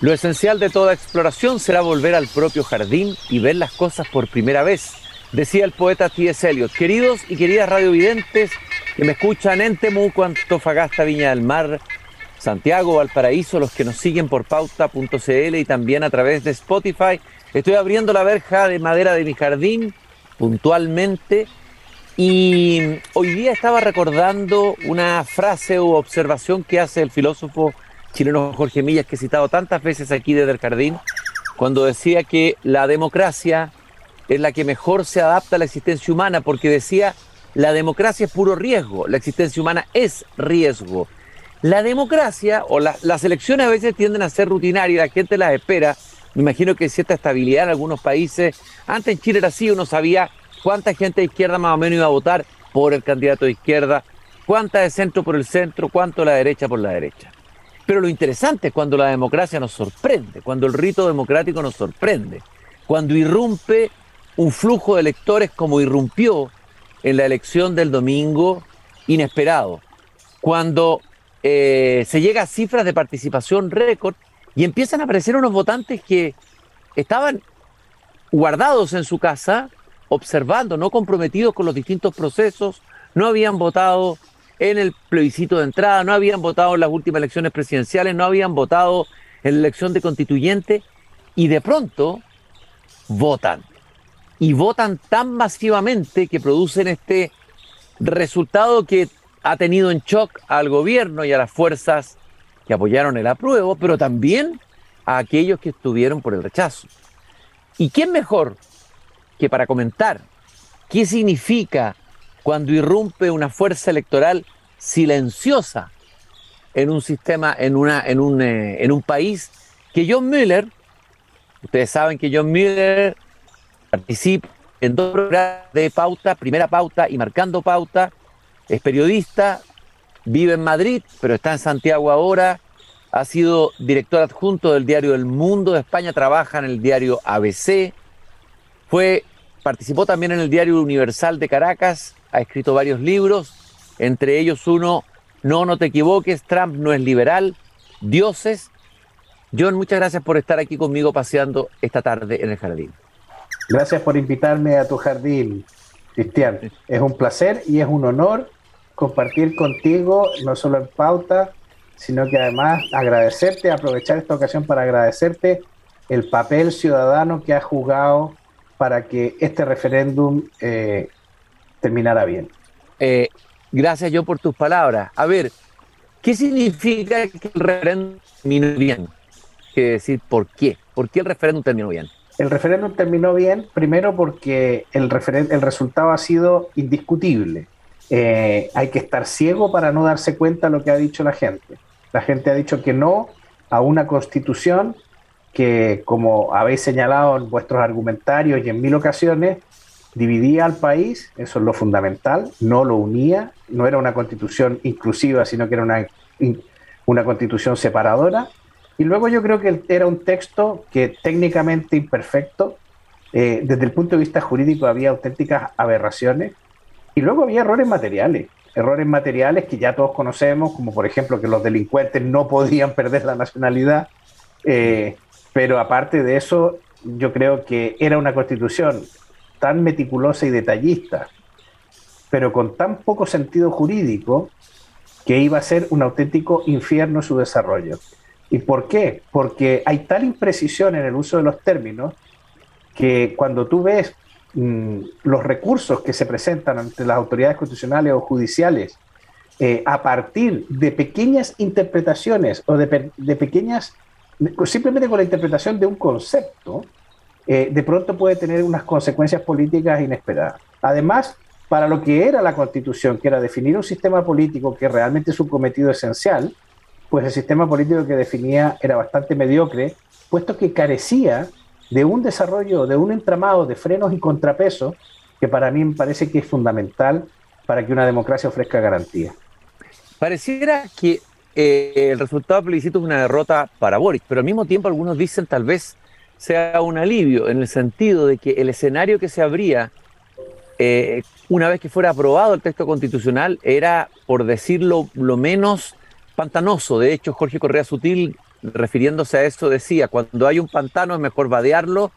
Lo esencial de toda exploración será volver al propio jardín y ver las cosas por primera vez, decía el poeta T.S. Eliot. Queridos y queridas radiovidentes que me escuchan en Temuco, Antofagasta, Viña del Mar, Santiago, Valparaíso, los que nos siguen por pauta.cl y también a través de Spotify. Estoy abriendo la verja de madera de mi jardín puntualmente y hoy día estaba recordando una frase o observación que hace el filósofo chileno Jorge Millas, que he citado tantas veces aquí desde el jardín, cuando decía que la democracia es la que mejor se adapta a la existencia humana, porque decía, la democracia es puro riesgo, la existencia humana es riesgo. La democracia o las elecciones a veces tienden a ser rutinarias, la gente las espera. Me imagino que cierta estabilidad en algunos países. Antes en Chile era así, uno sabía cuánta gente de izquierda más o menos iba a votar por el candidato de izquierda, cuánta de centro por el centro, cuánto la derecha por la derecha. Pero lo interesante es cuando la democracia nos sorprende, cuando el rito democrático nos sorprende, cuando irrumpe un flujo de electores como irrumpió en la elección del domingo inesperado, cuando eh, se llega a cifras de participación récord y empiezan a aparecer unos votantes que estaban guardados en su casa, observando, no comprometidos con los distintos procesos, no habían votado en el plebiscito de entrada, no habían votado en las últimas elecciones presidenciales, no habían votado en la elección de constituyente y de pronto votan. Y votan tan masivamente que producen este resultado que ha tenido en shock al gobierno y a las fuerzas que apoyaron el apruebo, pero también a aquellos que estuvieron por el rechazo. ¿Y quién mejor que para comentar qué significa cuando irrumpe una fuerza electoral silenciosa en un sistema, en, una, en, un, eh, en un país, que John Miller, ustedes saben que John Miller participa en dos programas de pauta, primera pauta y marcando pauta, es periodista, vive en Madrid, pero está en Santiago ahora, ha sido director adjunto del diario El Mundo de España, trabaja en el diario ABC, fue, participó también en el diario Universal de Caracas, ha escrito varios libros, entre ellos uno, No, no te equivoques, Trump no es liberal, Dioses. John, muchas gracias por estar aquí conmigo paseando esta tarde en el jardín. Gracias por invitarme a tu jardín, Cristian. Es un placer y es un honor compartir contigo, no solo en pauta, sino que además agradecerte, aprovechar esta ocasión para agradecerte el papel ciudadano que has jugado para que este referéndum eh, terminara bien. Eh, gracias yo por tus palabras. A ver, ¿qué significa que el referéndum terminó bien? ¿Qué decir por qué? ¿Por qué el referéndum terminó bien? El referéndum terminó bien, primero porque el, el resultado ha sido indiscutible. Eh, hay que estar ciego para no darse cuenta de lo que ha dicho la gente. La gente ha dicho que no a una constitución que, como habéis señalado en vuestros argumentarios y en mil ocasiones, dividía al país, eso es lo fundamental, no lo unía, no era una constitución inclusiva, sino que era una, una constitución separadora. Y luego yo creo que era un texto que técnicamente imperfecto, eh, desde el punto de vista jurídico había auténticas aberraciones, y luego había errores materiales, errores materiales que ya todos conocemos, como por ejemplo que los delincuentes no podían perder la nacionalidad, eh, pero aparte de eso, yo creo que era una constitución tan meticulosa y detallista, pero con tan poco sentido jurídico, que iba a ser un auténtico infierno su desarrollo. ¿Y por qué? Porque hay tal imprecisión en el uso de los términos que cuando tú ves mm, los recursos que se presentan ante las autoridades constitucionales o judiciales eh, a partir de pequeñas interpretaciones o de, pequeñas, simplemente con la interpretación de un concepto, eh, de pronto puede tener unas consecuencias políticas inesperadas. Además, para lo que era la constitución, que era definir un sistema político que realmente es un cometido esencial, pues el sistema político que definía era bastante mediocre, puesto que carecía de un desarrollo, de un entramado de frenos y contrapesos que para mí me parece que es fundamental para que una democracia ofrezca garantía. Pareciera que eh, el resultado del plebiscito es una derrota para Boris, pero al mismo tiempo algunos dicen tal vez sea un alivio en el sentido de que el escenario que se abría eh, una vez que fuera aprobado el texto constitucional era, por decirlo, lo menos pantanoso. De hecho, Jorge Correa Sutil refiriéndose a eso, decía, cuando hay un pantano es mejor vadearlo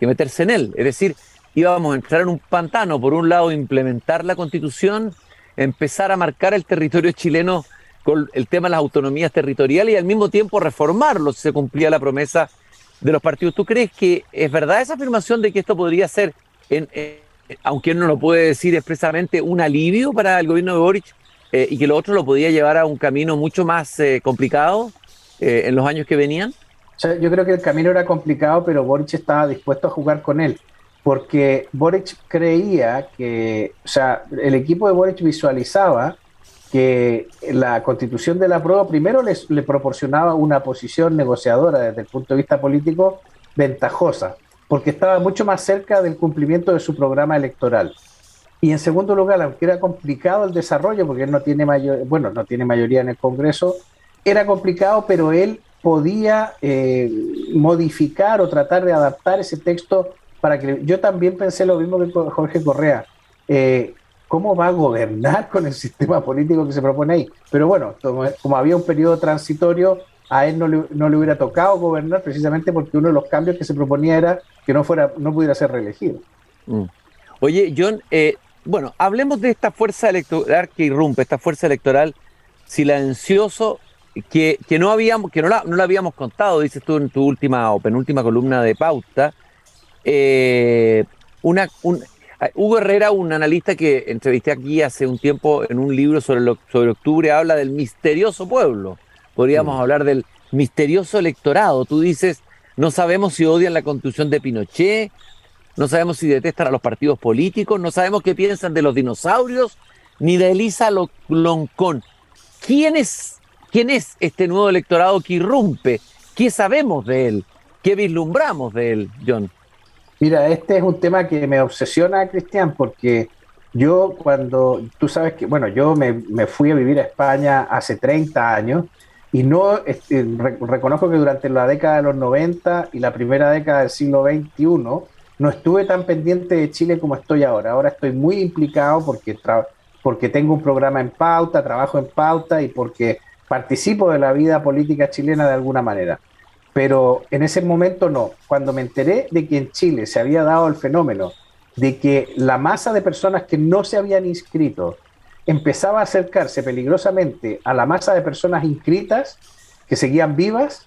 que meterse en él. Es decir, íbamos a entrar en un pantano, por un lado, implementar la constitución, empezar a marcar el territorio chileno con el tema de las autonomías territoriales y al mismo tiempo reformarlo si se cumplía la promesa de los partidos. ¿Tú crees que es verdad esa afirmación de que esto podría ser, en, aunque él no lo puede decir expresamente, un alivio para el gobierno de Boric eh, y que lo otro lo podía llevar a un camino mucho más eh, complicado eh, en los años que venían? yo creo que el camino era complicado, pero Boric estaba dispuesto a jugar con él, porque Boric creía que, o sea, el equipo de Boric visualizaba que la constitución de la prueba primero les, le proporcionaba una posición negociadora desde el punto de vista político ventajosa, porque estaba mucho más cerca del cumplimiento de su programa electoral. Y en segundo lugar, aunque era complicado el desarrollo, porque él no tiene mayor, bueno, no tiene mayoría en el Congreso, era complicado, pero él podía eh, modificar o tratar de adaptar ese texto para que yo también pensé lo mismo que Jorge Correa. Eh, ¿Cómo va a gobernar con el sistema político que se propone ahí? Pero bueno, como, había un periodo transitorio, a él no le, no le, hubiera tocado gobernar precisamente porque uno de los cambios que se proponía era que no fuera no pudiera ser reelegido. Mm. Oye, John, eh, bueno, hablemos de esta fuerza electoral que irrumpe, esta fuerza electoral silencioso que, que no habíamos, que no la, no la, habíamos contado, dices tú en tu última o penúltima columna de pauta. Eh, una, un, Hugo Herrera, un analista que entrevisté aquí hace un tiempo en un libro sobre, lo, sobre octubre, habla del misterioso pueblo. Podríamos mm. hablar del misterioso electorado. Tú dices, no sabemos si odian la constitución de Pinochet, no sabemos si detestan a los partidos políticos, no sabemos qué piensan de los dinosaurios, ni de Elisa Loncón. ¿Quién es ¿Quién es este nuevo electorado que irrumpe? ¿Qué sabemos de él? ¿Qué vislumbramos de él, John? Mira, este es un tema que me obsesiona, Cristian, porque yo cuando, tú sabes que, bueno, yo me, fui a vivir a España hace 30 años y no este, reconozco que durante la década de los 90 y la primera década del siglo XXI no estuve tan pendiente de Chile como estoy ahora. Ahora estoy muy implicado porque, porque tengo un programa en pauta, trabajo en pauta y porque participo de la vida política chilena de alguna manera, pero en ese momento no. Cuando me enteré de que en Chile se había dado el fenómeno de que la masa de personas que no se habían inscrito empezaba a acercarse peligrosamente a la masa de personas inscritas que seguían vivas,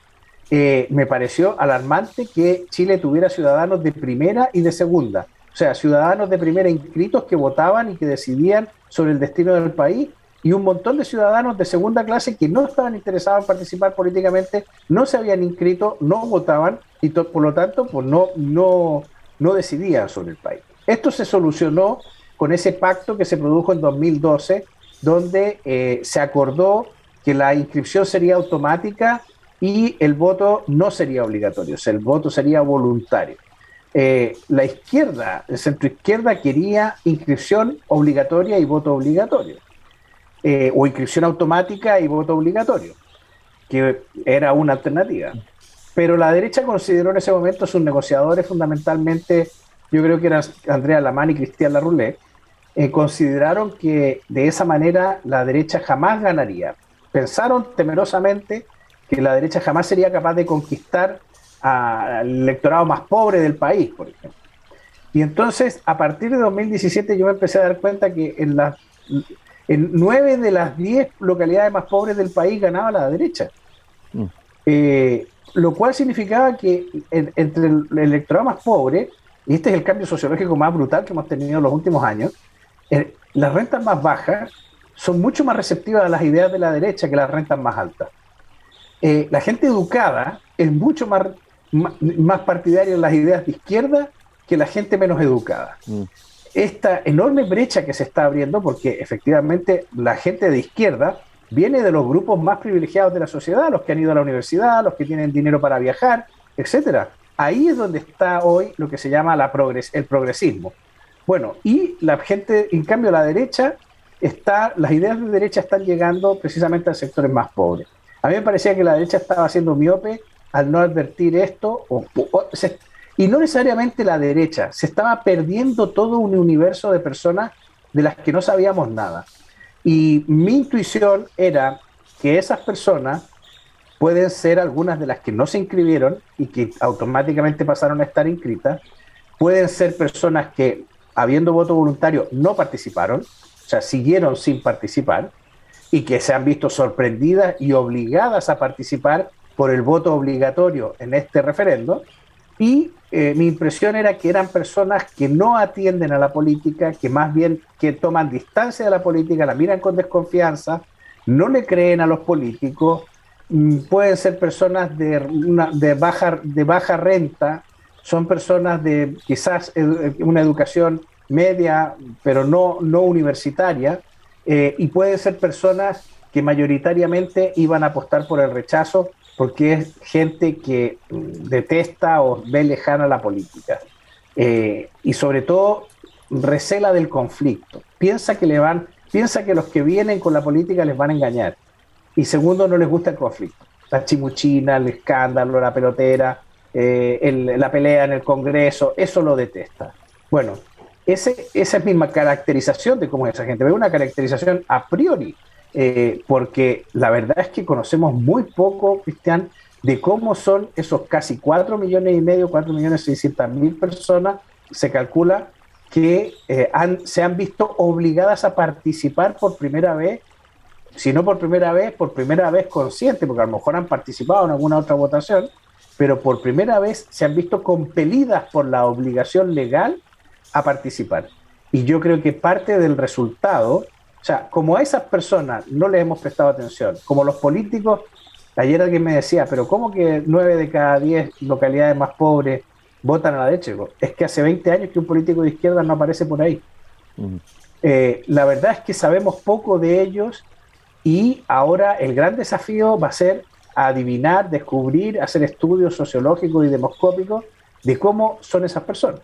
eh, me pareció alarmante que Chile tuviera ciudadanos de primera y de segunda. O sea, ciudadanos de primera inscritos que votaban y que decidían sobre el destino del país y un montón de ciudadanos de segunda clase que no estaban interesados en participar políticamente, no se habían inscrito, no votaban y por lo tanto pues no, no, no decidían sobre el país. Esto se solucionó con ese pacto que se produjo en 2012, donde eh, se acordó que la inscripción sería automática y el voto no sería obligatorio, o sea, el voto sería voluntario. Eh, la izquierda, el centro izquierda quería inscripción obligatoria y voto obligatorio. Eh, o inscripción automática y voto obligatorio, que era una alternativa. Pero la derecha consideró en ese momento sus negociadores fundamentalmente, yo creo que eran Andrea Lamán y Cristian Larroulet, eh, consideraron que de esa manera la derecha jamás ganaría. Pensaron temerosamente que la derecha jamás sería capaz de conquistar al electorado más pobre del país, por ejemplo. Y entonces, a partir de 2017, yo me empecé a dar cuenta que en las en nueve de las diez localidades más pobres del país ganaba la derecha. Mm. Eh, lo cual significaba que entre el, electorado más pobre, y este es el cambio sociológico más brutal que hemos tenido en los últimos años, eh, las rentas más bajas son mucho más receptivas a las ideas de la derecha que las rentas más altas. Eh, la gente educada es mucho más, más, partidaria de las ideas de izquierda que la gente menos educada. Mm esta enorme brecha que se está abriendo, porque efectivamente la gente de izquierda viene de los grupos más privilegiados de la sociedad, los que han ido a la universidad, los que tienen dinero para viajar, etcétera. Ahí es donde está hoy lo que se llama el progresismo. Bueno, y la gente, en cambio, la derecha está, las ideas de derecha están llegando precisamente a sectores más pobres. A mí me parecía que la derecha estaba siendo miope al no advertir esto, o, y no necesariamente la derecha, se estaba perdiendo todo un universo de personas de las que no sabíamos nada. Y mi intuición era que esas personas pueden ser algunas de las que no se inscribieron y que automáticamente pasaron a estar inscritas, pueden ser personas que, habiendo voto voluntario, no participaron, o sea, siguieron sin participar, y que se han visto sorprendidas y obligadas a participar por el voto obligatorio en este referendo. Y eh, mi impresión era que eran personas que no atienden a la política, que más bien que toman distancia de la política, la miran con desconfianza, no le creen a los políticos, mm, pueden ser personas de, baja, de baja renta, son personas de quizás una educación media, pero no, no universitaria, eh, y pueden ser personas que mayoritariamente iban a apostar por el rechazo porque es gente que detesta o ve lejana la política. Eh, y sobre todo recela del conflicto. Piensa que le van, piensa que los que vienen con la política les van a engañar. Y segundo, no les gusta el conflicto. La chimuchina, el escándalo, la pelotera, eh, la pelea en el Congreso, eso lo detesta. Bueno, esa es misma caracterización de cómo es esa gente. Veo una caracterización a priori eh, porque la verdad es que conocemos muy poco, Cristian, de cómo son esos casi 4 millones y medio, 4 millones 600 mil personas, se calcula que eh, han, se han visto obligadas a participar por primera vez, si no por primera vez, por primera vez consciente, porque a lo mejor han participado en alguna otra votación, pero por primera vez se han visto compelidas por la obligación legal a participar. Y yo creo que parte del resultado o sea, como a esas personas no les hemos prestado atención, como los políticos, ayer alguien me decía, pero ¿cómo que nueve de cada diez localidades más pobres votan a la derecha? Es que hace 20 años que un político de izquierda no aparece por ahí. Eh, la verdad es que sabemos poco de ellos y ahora el gran desafío va a ser adivinar, descubrir, hacer estudios sociológicos y demoscópicos de cómo son esas personas.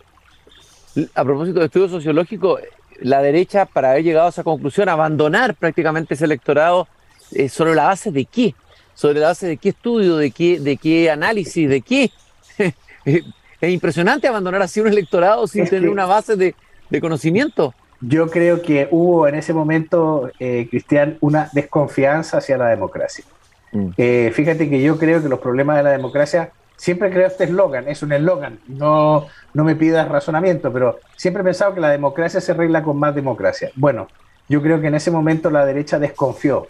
A propósito de estudios sociológicos, la derecha, para haber llegado a esa conclusión, abandonar prácticamente ese electorado eh, sobre la base de qué, sobre la base de qué estudio, de qué, de qué análisis, de qué. es impresionante abandonar así un electorado sin tener una base de, conocimiento. Yo creo que hubo en ese momento, eh, Cristian, una desconfianza hacia la democracia. Mm. Eh, fíjate que yo creo que los problemas de la democracia siempre creo este eslogan, es un eslogan, no, no me pidas razonamiento, pero siempre he pensado que la democracia se arregla con más democracia. Bueno, yo creo que en ese momento la derecha desconfió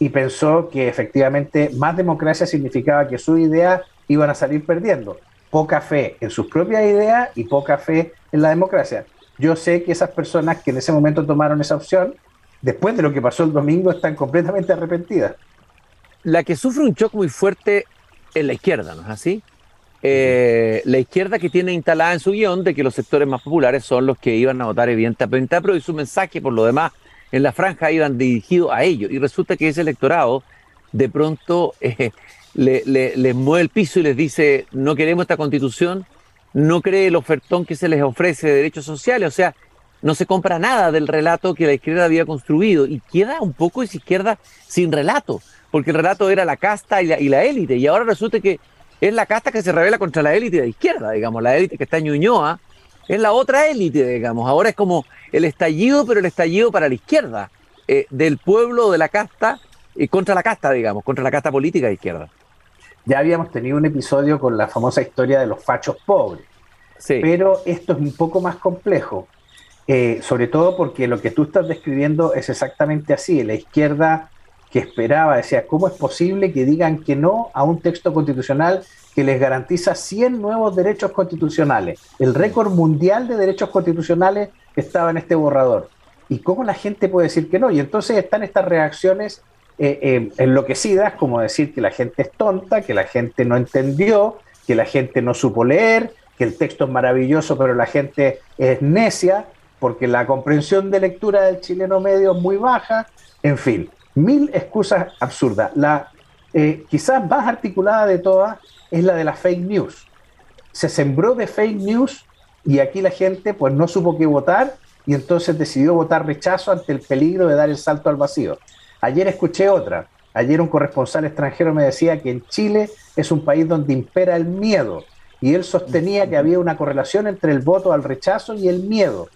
y pensó que efectivamente más democracia significaba que sus ideas iban a salir perdiendo. Poca fe en sus propias ideas y poca fe en la democracia. Yo sé que esas personas que en ese momento tomaron esa opción, después de lo que pasó el domingo, están completamente arrepentidas. La que sufre un shock muy fuerte en la izquierda, ¿no es así? Eh, la izquierda que tiene instalada en su guion de que los sectores más populares son los que iban a votar evidentemente pero y su mensaje por lo demás en la franja iban dirigidos a ellos. Y resulta que ese electorado de pronto eh, les mueve el piso y les dice, no queremos esta constitución, no cree el ofertón que se les ofrece de derechos sociales, o sea, no se compra nada del relato que la izquierda había construido y queda un poco esa izquierda sin relato porque el relato era la casta y la, élite, y ahora resulta que es la casta que se revela contra la élite de izquierda, digamos, la élite que está en Ñuñoa, es la otra élite, digamos, ahora es como el estallido, pero el estallido para la izquierda, eh, del pueblo de la casta y contra la casta, digamos, contra la casta política de izquierda. Ya habíamos tenido un episodio con la famosa historia de los fachos pobres, sí. pero esto es un poco más complejo, eh, sobre todo porque lo que tú estás describiendo es exactamente así, la izquierda que esperaba, decía, ¿cómo es posible que digan que no a un texto constitucional que les garantiza 100 nuevos derechos constitucionales? El récord mundial de derechos constitucionales estaba en este borrador. ¿Y cómo la gente puede decir que no? Y entonces están estas reacciones eh, eh, enloquecidas, como decir que la gente es tonta, que la gente no entendió, que la gente no supo leer, que el texto es maravilloso, pero la gente es necia, porque la comprensión de lectura del chileno medio es muy baja, en fin mil excusas absurdas. La eh, quizás más articulada de todas es la de la fake news. Se sembró de fake news y aquí la gente pues no supo qué votar y entonces decidió votar rechazo ante el peligro de dar el salto al vacío. Ayer escuché otra. Ayer un corresponsal extranjero me decía que en Chile es un país donde impera el miedo y él sostenía que había una correlación entre el voto al rechazo y el miedo.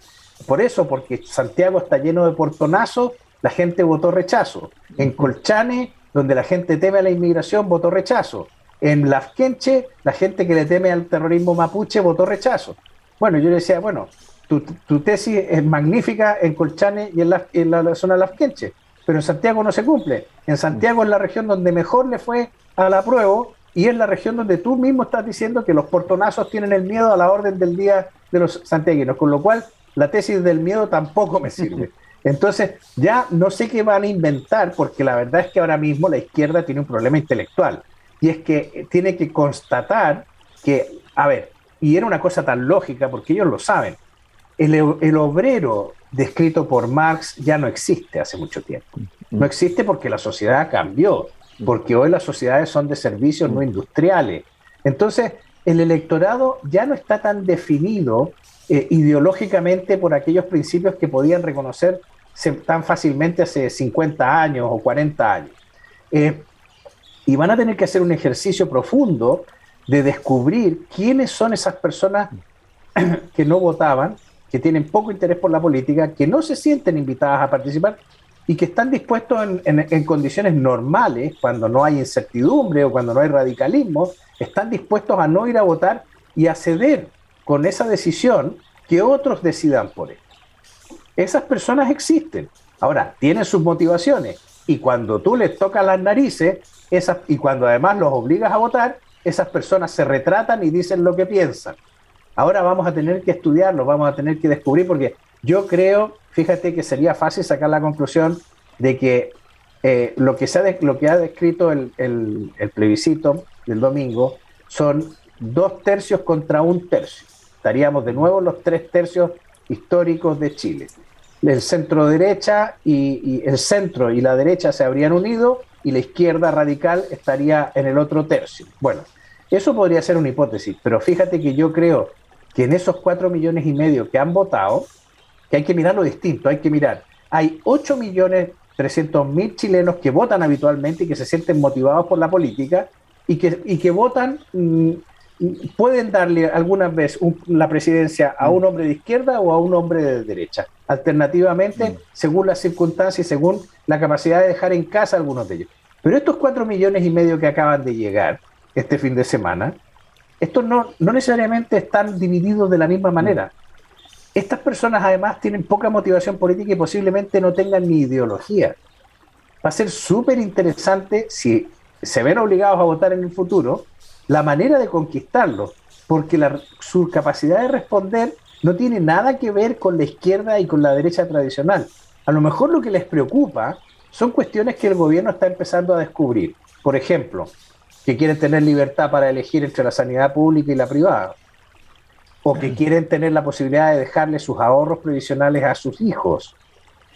Por eso, porque Santiago está lleno de portonazos la gente votó rechazo. En Colchane donde la gente teme a la inmigración, votó rechazo. En Lafkenche, la gente que le teme al terrorismo mapuche votó rechazo. Bueno, yo le decía, bueno, tu, tesis es magnífica en Colchane y en la, en la, zona de Lafkenche, pero en Santiago no se cumple. En Santiago es la región donde mejor le fue a la prueba y es la región donde tú mismo estás diciendo que los portonazos tienen el miedo a la orden del día de los santiaguinos, con lo cual la tesis del miedo tampoco me sirve. Entonces, ya no sé qué van a inventar, porque la verdad es que ahora mismo la izquierda tiene un problema intelectual, y es que tiene que constatar que, a ver, y era una cosa tan lógica, porque ellos lo saben, el, el obrero descrito por Marx ya no existe hace mucho tiempo. No existe porque la sociedad cambió, porque hoy las sociedades son de servicios no industriales. Entonces, el electorado ya no está tan definido eh, ideológicamente por aquellos principios que podían reconocer tan fácilmente hace 50 años o 40 años. Eh, y van a tener que hacer un ejercicio profundo de descubrir quiénes son esas personas que no votaban, que tienen poco interés por la política, que no se sienten invitadas a participar y que están dispuestos en, en condiciones normales, cuando no hay incertidumbre o cuando no hay radicalismo, están dispuestos a no ir a votar y a ceder con esa decisión que otros decidan por él. Esas personas existen. Ahora, tienen sus motivaciones y cuando tú les tocas las narices y cuando además los obligas a votar, esas personas se retratan y dicen lo que piensan. Ahora vamos a tener que estudiarlo, vamos a tener que descubrir, porque yo creo, fíjate que sería fácil sacar la conclusión de que eh, lo, que se ha lo que ha descrito el, el plebiscito del domingo son dos tercios contra un tercio estaríamos de nuevo los tres tercios históricos de Chile. El centro derecha y, el centro y la derecha se habrían unido y la izquierda radical estaría en el otro tercio. Bueno, eso podría ser una hipótesis, pero fíjate que yo creo que en esos cuatro millones y medio que han votado, que hay que mirar lo distinto, hay que mirar, hay 8 millones 300 mil chilenos que votan habitualmente y que se sienten motivados por la política y que, y que votan mm, pueden darle algunas veces la presidencia a un hombre de izquierda o a un hombre de derecha, alternativamente, mm. según las circunstancias y según la capacidad de dejar en casa algunos de ellos. Pero estos cuatro millones y medio que acaban de llegar este fin de semana, estos no, no necesariamente están divididos de la misma manera. Estas personas además tienen poca motivación política y posiblemente no tengan ni ideología. Va a ser súper interesante si se ven obligados a votar en el futuro, la manera de conquistarlo, porque la, su capacidad de responder no tiene nada que ver con la izquierda y con la derecha tradicional. A lo mejor lo que les preocupa son cuestiones que el gobierno está empezando a descubrir. Por ejemplo, que quieren tener libertad para elegir entre la sanidad pública y la privada. O que quieren tener la posibilidad de dejarle sus ahorros previsionales a sus hijos.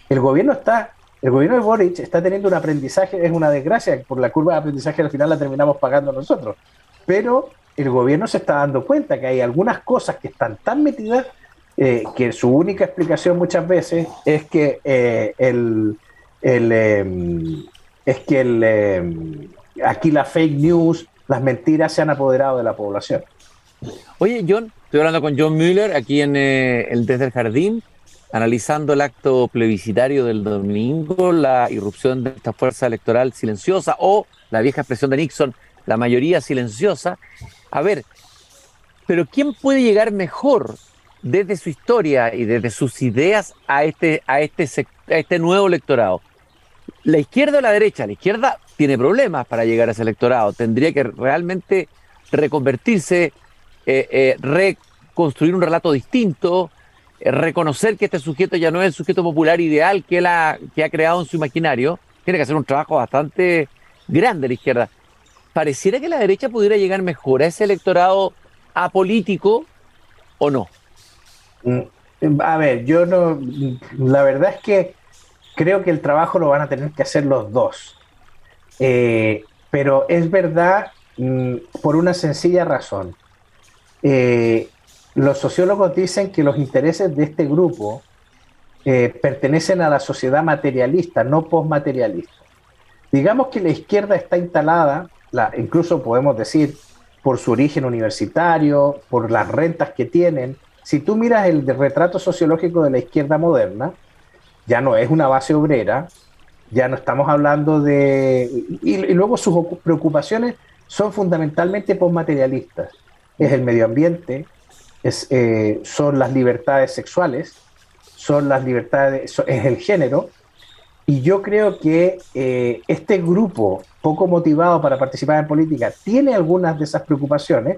El gobierno está, el gobierno de Boric está teniendo un aprendizaje, es una desgracia, por la curva de aprendizaje al final la terminamos pagando nosotros pero el gobierno se está dando cuenta que hay algunas cosas que están tan metidas eh, que su única explicación muchas veces es que eh, el, em, es que el, em, aquí la fake news, las mentiras se han apoderado de la población. Oye, John, estoy hablando con John Mueller aquí en eh, el Desde el Jardín, analizando el acto plebiscitario del domingo, la irrupción de esta fuerza electoral silenciosa o la vieja expresión de Nixon, la mayoría silenciosa. A ver, pero ¿quién puede llegar mejor desde su historia y desde sus ideas a este, este, a este nuevo electorado? ¿La izquierda o la derecha? La izquierda tiene problemas para llegar a ese electorado. Tendría que realmente reconvertirse, eh, eh, reconstruir un relato distinto, eh, reconocer que este sujeto ya no es el sujeto popular ideal que, ha, que ha creado en su imaginario. Tiene que hacer un trabajo bastante grande la izquierda pareciera que la derecha pudiera llegar mejor a ese electorado apolítico o no. Mm, a ver, yo no, la verdad es que creo que el trabajo lo van a tener que hacer los dos. Eh, pero es verdad mm, por una sencilla razón. Eh, los sociólogos dicen que los intereses de este grupo eh, pertenecen a la sociedad materialista, no postmaterialista. Digamos que la izquierda está instalada incluso podemos decir por su origen universitario, por las rentas que tienen. Si tú miras el retrato sociológico de la izquierda moderna, ya no es una base obrera, Ya no estamos hablando de... Y, luego sus preocupaciones son fundamentalmente postmaterialistas. Es el medio ambiente, eh, son las libertades sexuales, son las libertades, es el género. Y yo creo que eh, este grupo poco motivado para participar en política tiene algunas de esas preocupaciones,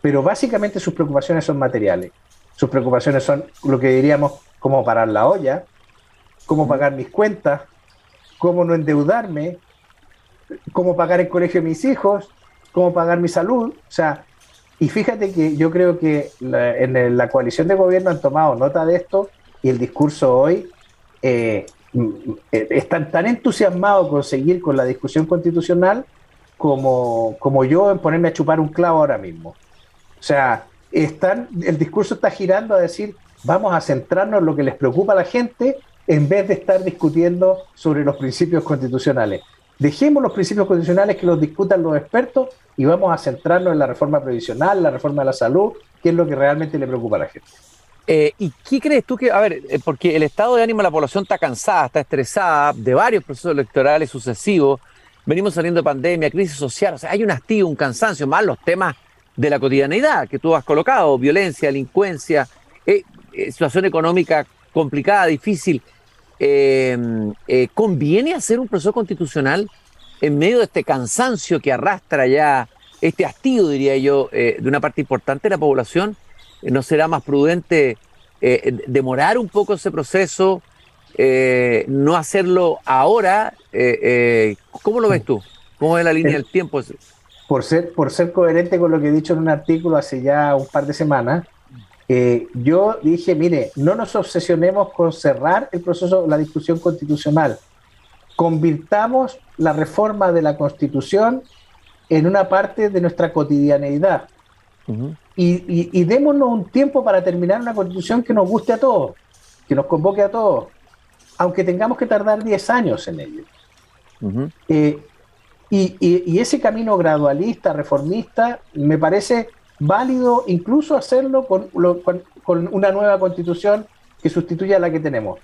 pero básicamente sus preocupaciones son materiales. Sus preocupaciones son lo que diríamos cómo parar la olla, cómo pagar mis cuentas, cómo no endeudarme, cómo pagar el colegio de mis hijos, cómo pagar mi salud. O sea, y fíjate que yo creo que en la coalición de gobierno han tomado nota de esto y el discurso hoy eh, eh, están tan entusiasmados con seguir con la discusión constitucional como, como yo en ponerme a chupar un clavo ahora mismo. O sea, están, el discurso está girando a decir, vamos a centrarnos en lo que les preocupa a la gente en vez de estar discutiendo sobre los principios constitucionales. Dejemos los principios constitucionales que los discutan los expertos y vamos a centrarnos en la reforma previsional, la reforma de la salud, que es lo que realmente le preocupa a la gente. Eh, ¿Y qué crees tú que, a ver, eh, porque el estado de ánimo de la población está cansada, está estresada de varios procesos electorales sucesivos, venimos saliendo de pandemia, crisis social, o sea, hay un hastío, un cansancio, más los temas de la cotidianeidad que tú has colocado, violencia, delincuencia, eh, situación económica complicada, difícil. ¿Conviene hacer un proceso constitucional en medio de este cansancio que arrastra ya, este hastío, diría yo, de una parte importante de la población? ¿No será más prudente eh, demorar un poco ese proceso, eh, no hacerlo ahora? Eh, ¿Cómo lo ves tú? ¿Cómo es la línea del tiempo? Por ser, por ser coherente con lo que he dicho en un artículo hace ya un par de semanas, yo dije, mire, no nos obsesionemos con cerrar el proceso, la discusión constitucional. Convirtamos la reforma de la constitución en una parte de nuestra cotidianeidad y, démonos un tiempo para terminar una constitución que nos guste a todos, que nos convoque a todos, aunque tengamos que tardar 10 años en ello. Eh, y, ese camino gradualista, reformista, me parece válido incluso hacerlo con, con, una nueva constitución que sustituya a la que tenemos.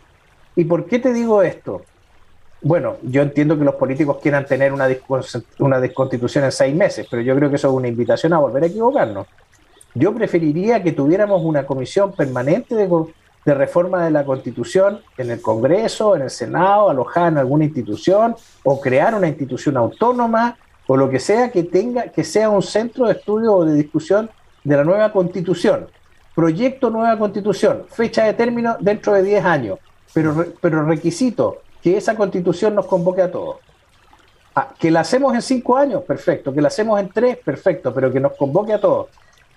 ¿Y por qué te digo esto? Bueno, yo entiendo que los políticos quieran tener una, una constitución en seis meses, pero yo creo que eso es una invitación a volver a equivocarnos. Yo preferiría que tuviéramos una comisión permanente de, reforma de la Constitución en el Congreso, en el Senado, alojada en alguna institución, o crear una institución autónoma, o lo que sea que tenga, que sea un centro de estudio o de discusión de la nueva Constitución. Proyecto nueva Constitución, fecha de término dentro de 10 años, pero, pero requisito que esa Constitución nos convoque a todos. Ah, que la hacemos en cinco años, perfecto. Que la hacemos en tres, perfecto, pero que nos convoque a todos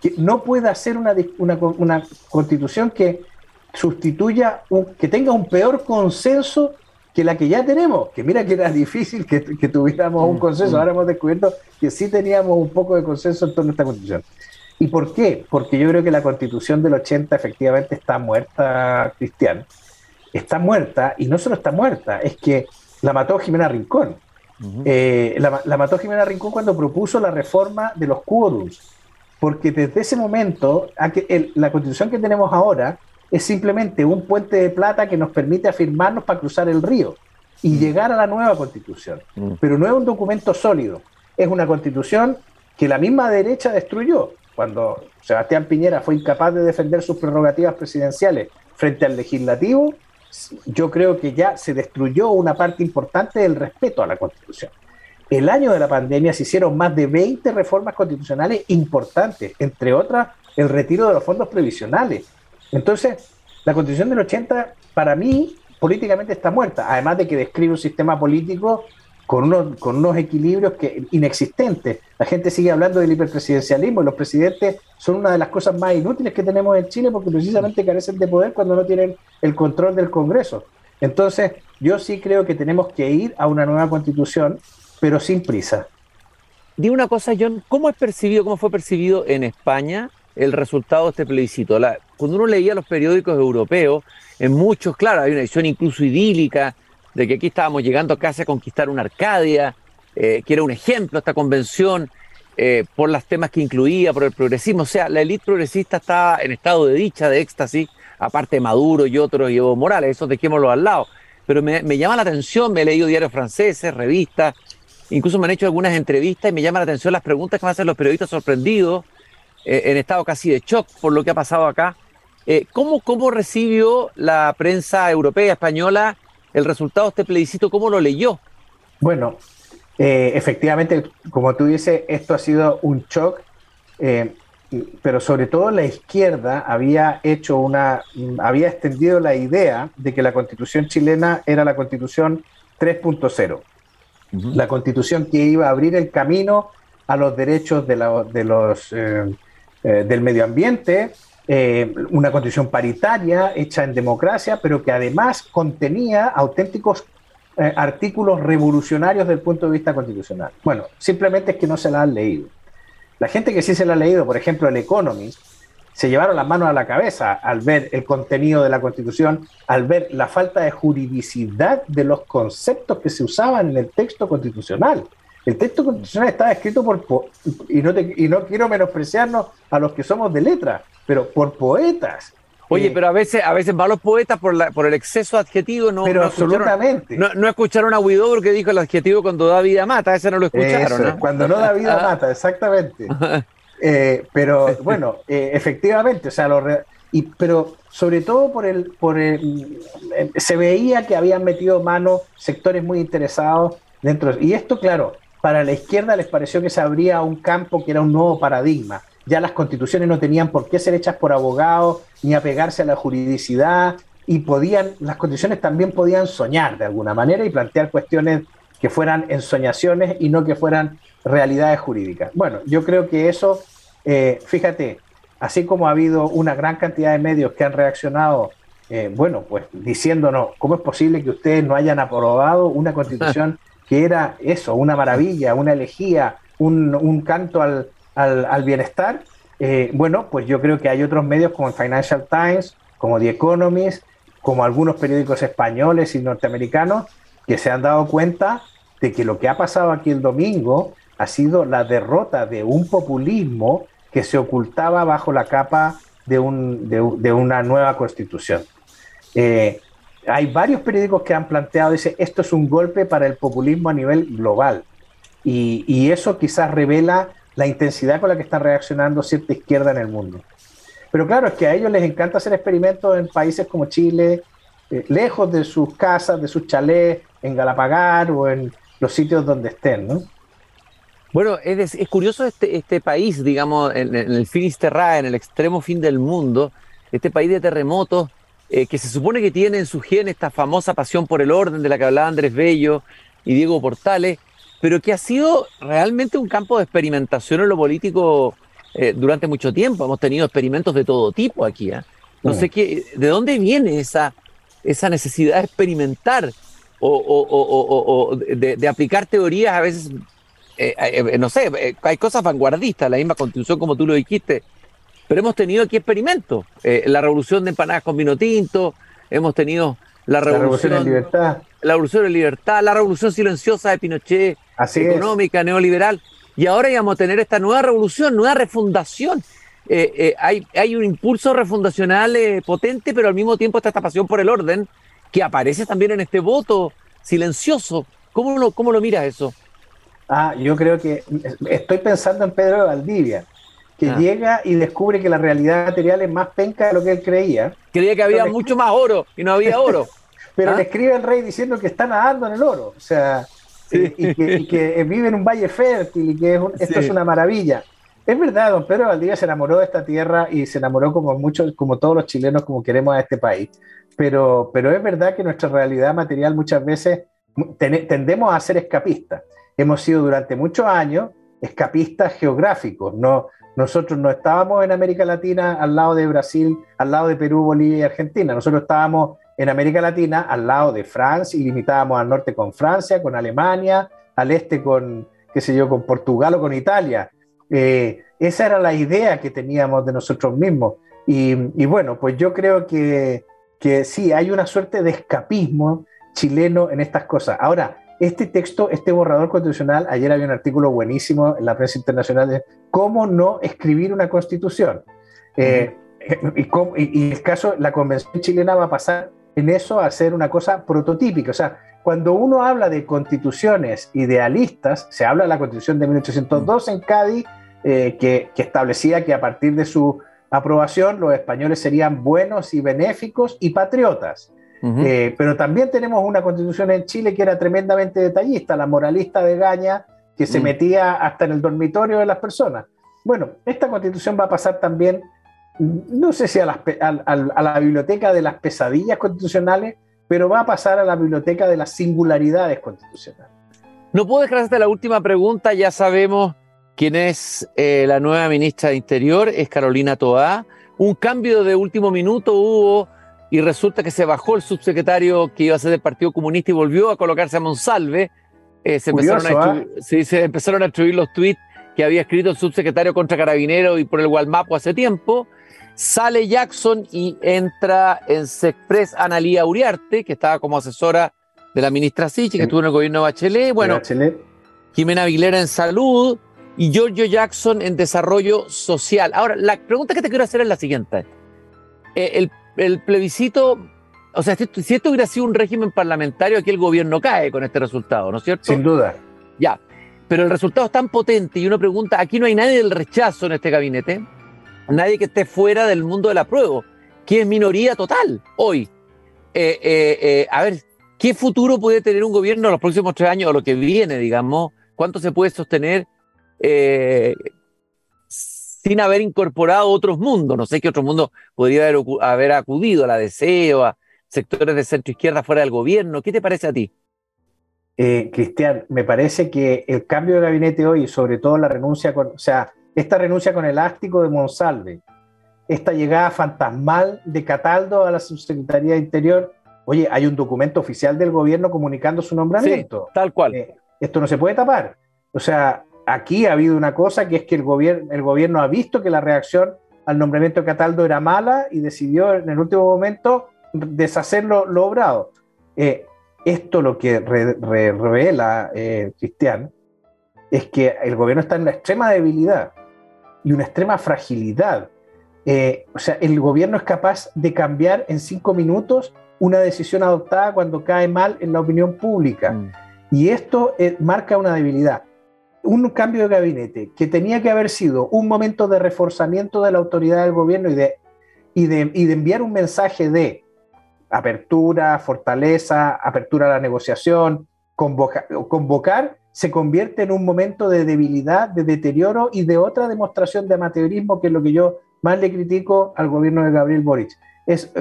que no pueda hacer una, una, constitución que sustituya, que tenga un peor consenso que la que ya tenemos, que mira que era difícil que, tuviéramos un mm, consenso, mm. ahora hemos descubierto que sí teníamos un poco de consenso en torno a esta constitución. ¿Y por qué? Porque yo creo que la constitución del 80 efectivamente está muerta, Cristian. Está muerta, y no solo está muerta, es que la mató Jimena Rincón. Eh, la, la, mató Jimena Rincón cuando propuso la reforma de los quórums porque desde ese momento, la constitución que tenemos ahora es simplemente un puente de plata que nos permite afirmarnos para cruzar el río y mm. llegar a la nueva constitución. Mm. Pero no es un documento sólido, es una constitución que la misma derecha destruyó. Cuando Sebastián Piñera fue incapaz de defender sus prerrogativas presidenciales frente al legislativo, yo creo que ya se destruyó una parte importante del respeto a la constitución el año de la pandemia se hicieron más de 20 reformas constitucionales importantes, entre otras el retiro de los fondos previsionales. Entonces, la constitución del 80, para mí, políticamente está muerta, además de que describe un sistema político con unos, con unos equilibrios que, inexistentes. La gente sigue hablando del hiperpresidencialismo y los presidentes son una de las cosas más inútiles que tenemos en Chile porque precisamente carecen de poder cuando no tienen el control del Congreso. Entonces, yo sí creo que tenemos que ir a una nueva constitución pero sin prisa. Di una cosa, John, ¿cómo es percibido, cómo fue percibido en España el resultado de este plebiscito? cuando uno leía los periódicos europeos, en muchos, claro, hay una visión incluso idílica de que aquí estábamos llegando casi a conquistar una Arcadia, eh, que era un ejemplo esta convención, eh, por los temas que incluía, por el progresismo. O sea, la élite progresista estaba en estado de dicha, de éxtasis, aparte Maduro y otros, y Evo Morales, eso dejémoslo al lado. pero me, llama la atención, me he leído diarios franceses, revistas, incluso me han hecho algunas entrevistas y me llama la atención las preguntas que me hacen los periodistas sorprendidos, eh, en estado casi de shock por lo que ha pasado acá. Eh, ¿cómo, ¿Cómo recibió la prensa europea, española, el resultado de este plebiscito? ¿Cómo lo leyó? Bueno, eh, efectivamente, como tú dices, esto ha sido un shock, pero sobre todo la izquierda había hecho una, había extendido la idea de que la constitución chilena era la constitución 3.0, la constitución que iba a abrir el camino a los derechos de, los, eh, del medio ambiente, una constitución paritaria hecha en democracia, pero que además contenía auténticos eh, artículos revolucionarios desde el punto de vista constitucional. Bueno, simplemente es que no se la han leído. La gente que sí se la ha leído, por ejemplo, el Economist, se llevaron las manos a la cabeza al ver el contenido de la Constitución, al ver la falta de juridicidad de los conceptos que se usaban en el texto constitucional. El texto constitucional estaba escrito por, y, no y no quiero menospreciarnos a los que somos de letra, pero por poetas, Oye, pero a veces, a veces van los poetas por, la, por el exceso adjetivo. No, pero absolutamente. no, escucharon a Huidobro que dijo el adjetivo cuando da vida mata, ese no lo escucharon. Cuando no da vida mata, exactamente. Eh, pero bueno, eh, efectivamente, o sea, y, pero sobre todo por el, por el, eh, se veía que habían metido mano sectores muy interesados dentro. Y esto, claro, para la izquierda les pareció que se abría un campo que era un nuevo paradigma ya las constituciones no tenían por qué ser hechas por abogados ni apegarse a la juridicidad y podían, las constituciones también podían soñar de alguna manera y plantear cuestiones que fueran ensoñaciones y no que fueran realidades jurídicas. Bueno, yo creo que eso, eh, fíjate, así como ha habido una gran cantidad de medios que han reaccionado, eh, bueno, pues diciéndonos cómo es posible que ustedes no hayan aprobado una constitución que era eso, una maravilla, una elegía, un, un canto al, al, bienestar, eh, bueno, pues yo creo que hay otros medios como el Financial Times, como The Economist, como algunos periódicos españoles y norteamericanos que se han dado cuenta de que lo que ha pasado aquí el domingo ha sido la derrota de un populismo que se ocultaba bajo la capa de, un, de, una nueva constitución. Eh, hay varios periódicos que han planteado, dice, esto es un golpe para el populismo a nivel global. Y, y eso quizás revela la intensidad con la que está reaccionando cierta izquierda en el mundo. Pero claro, es que a ellos les encanta hacer experimentos en países como Chile, eh, lejos de sus casas, de sus chalés, en Galapagar o en los sitios donde estén, ¿no? Bueno, es, es curioso este, este país, digamos, en, el Finisterrae, en el extremo fin del mundo, este país de terremotos, eh, que se supone que tiene en su gen esta famosa pasión por el orden de la que hablaba Andrés Bello y Diego Portales, pero que ha sido realmente un campo de experimentación en lo político eh, durante mucho tiempo. Hemos tenido experimentos de todo tipo aquí. ¿eh? No sé qué, de dónde viene esa, esa necesidad de experimentar o, de, aplicar teorías a veces, eh, no sé, hay cosas vanguardistas, la misma constitución como tú lo dijiste, pero hemos tenido aquí experimentos. la revolución de empanadas con vino tinto, hemos tenido la revolución, la revolución libertad. La revolución de libertad, la revolución silenciosa de Pinochet, económica, neoliberal. Y ahora íbamos a tener esta nueva revolución, nueva refundación. Eh, eh, hay, hay un impulso refundacional eh, potente, pero al mismo tiempo está esta pasión por el orden que aparece también en este voto silencioso. ¿Cómo lo, cómo lo miras eso? Ah, yo creo que estoy pensando en Pedro de Valdivia, que ah. llega y descubre que la realidad material es más penca de lo que él creía. Creía que había mucho más oro y no había oro. pero ¿Ah? le escribe el rey diciendo que está nadando en el oro. O sea, y, que, vive en un valle fértil y que esto es una maravilla. Es verdad, don Pedro Valdivia se enamoró de esta tierra y se enamoró como muchos, como todos los chilenos, como queremos a este país. Pero, pero es verdad que nuestra realidad material muchas veces tendemos a ser escapistas. Hemos sido durante muchos años escapistas geográficos. No, nosotros no estábamos en América Latina al lado de Brasil, al lado de Perú, Bolivia y Argentina. Nosotros estábamos en América Latina al lado de Francia y limitábamos al norte con Francia, con Alemania, al este con, qué sé yo, con Portugal o con Italia. Eh, esa era la idea que teníamos de nosotros mismos. Y, bueno, pues yo creo que, que sí, hay una suerte de escapismo chileno en estas cosas. Ahora, este texto, este borrador constitucional, ayer había un artículo buenísimo en la prensa internacional de cómo no escribir una constitución. Eh, y, y, el caso, la convención chilena va a pasar en eso a hacer una cosa prototípica. O sea, cuando uno habla de constituciones idealistas, se habla de la constitución de 1802 en Cádiz, eh, que, establecía que a partir de su aprobación los españoles serían buenos y benéficos y patriotas. Eh, pero también tenemos una constitución en Chile que era tremendamente detallista, la moralista de Gaña, que se mm. metía hasta en el dormitorio de las personas. Bueno, esta constitución va a pasar también, no sé si a, la biblioteca de las pesadillas constitucionales, pero va a pasar a la biblioteca de las singularidades constitucionales. No puedo dejar hasta la última pregunta, ya sabemos quién es eh, la nueva ministra de Interior, es Carolina Toá. Un cambio de último minuto hubo y resulta que se bajó el subsecretario que iba a ser del Partido Comunista y volvió a colocarse a Monsalve. Eh, se, empezaron a se empezaron a escribir los tweets que había escrito el subsecretario contra Carabinero y por el Gualmapo hace tiempo. Sale Jackson y entra en Sexpress Analía Uriarte, que estaba como asesora de la ministra Sichi, que estuvo en el gobierno de Bachelet. Bueno, Jimena Aguilera en salud y Giorgio Jackson en desarrollo social. Ahora, la pregunta que te quiero hacer es la siguiente. Eh, el, plebiscito, o sea, si, si, esto hubiera sido un régimen parlamentario, aquí el gobierno cae con este resultado, ¿no es cierto? Sin duda. Ya, pero el resultado es tan potente y uno pregunta, aquí no hay nadie del rechazo en este gabinete, nadie que esté fuera del mundo del apruebo, que es minoría total hoy. Eh, eh, eh, a ver, ¿qué futuro puede tener un gobierno en los próximos tres años o lo que viene, digamos? ¿Cuánto se puede sostener sin haber incorporado otros mundos? No sé qué otro mundo podría haber, haber acudido a la deseo, a sectores de centro izquierda fuera del gobierno. ¿Qué te parece a ti? eh, Cristian, me parece que el cambio de gabinete hoy, sobre todo la renuncia con, o sea, esta renuncia con elástico de Monsalve, esta llegada fantasmal de Cataldo a la subsecretaría de Interior, oye, hay un documento oficial del gobierno comunicando su nombramiento. tal cual. Eh, esto no se puede tapar. O sea, aquí ha habido una cosa que es que el gobierno, el gobierno ha visto que la reacción al nombramiento de Cataldo era mala y decidió en el último momento deshacer lo, lo obrado. Eh, esto lo que revela, eh, Cristian, es que el gobierno está en la extrema debilidad y una extrema fragilidad. Eh, o sea, el gobierno es capaz de cambiar en cinco minutos una decisión adoptada cuando cae mal en la opinión pública. Mm. Y esto eh, marca una debilidad. Un cambio de gabinete que tenía que haber sido un momento de reforzamiento de la autoridad del gobierno y de, y de, y de enviar un mensaje de apertura, fortaleza, apertura a la negociación, convocar, se convierte en un momento de debilidad, de deterioro y de otra demostración de amateurismo, que es lo que yo más le critico al gobierno de Gabriel Boric. Es,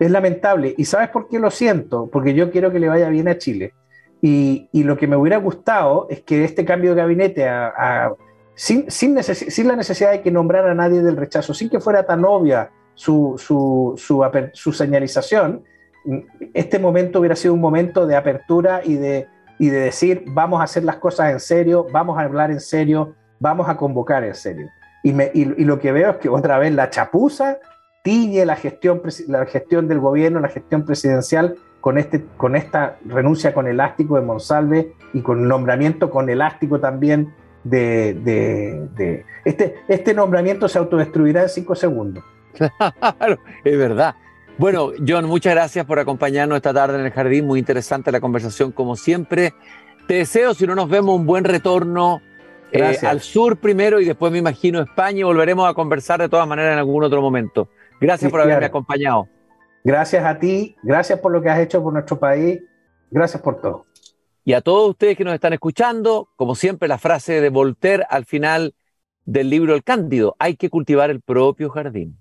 es lamentable. ¿Y sabes por qué lo siento? Porque yo quiero que le vaya bien a Chile. Y, lo que me hubiera gustado es que este cambio de gabinete, sin, sin, sin, la necesidad de que nombrara a nadie del rechazo, sin que fuera tan obvia su, su, su, señalización, este momento hubiera sido un momento de apertura y de, y de decir, vamos a hacer las cosas en serio, vamos a hablar en serio, vamos a convocar en serio. Y, me, y, lo que veo es que otra vez la chapuza tiñe la gestión, la gestión del gobierno, la gestión presidencial con, este, con esta renuncia con elástico de Monsalve y con nombramiento con elástico también de, de, de, este, este nombramiento se autodestruirá en cinco segundos. Claro, es verdad. Bueno, John, muchas gracias por acompañarnos esta tarde en el jardín. Muy interesante la conversación, como siempre. Te deseo, si no nos vemos, un buen retorno eh, al sur primero y después me imagino España y volveremos a conversar de todas maneras en algún otro momento. Gracias por haberme acompañado. Gracias a ti, gracias por lo que has hecho por nuestro país, gracias por todo. Y a todos ustedes que nos están escuchando, como siempre, la frase de Voltaire al final del libro El Cándido, hay que cultivar el propio jardín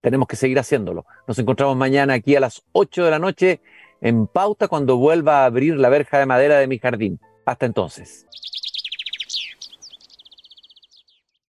tenemos que seguir haciéndolo. Nos encontramos mañana aquí a las 8 de la noche en pauta cuando vuelva a abrir la verja de madera de mi jardín. Hasta entonces.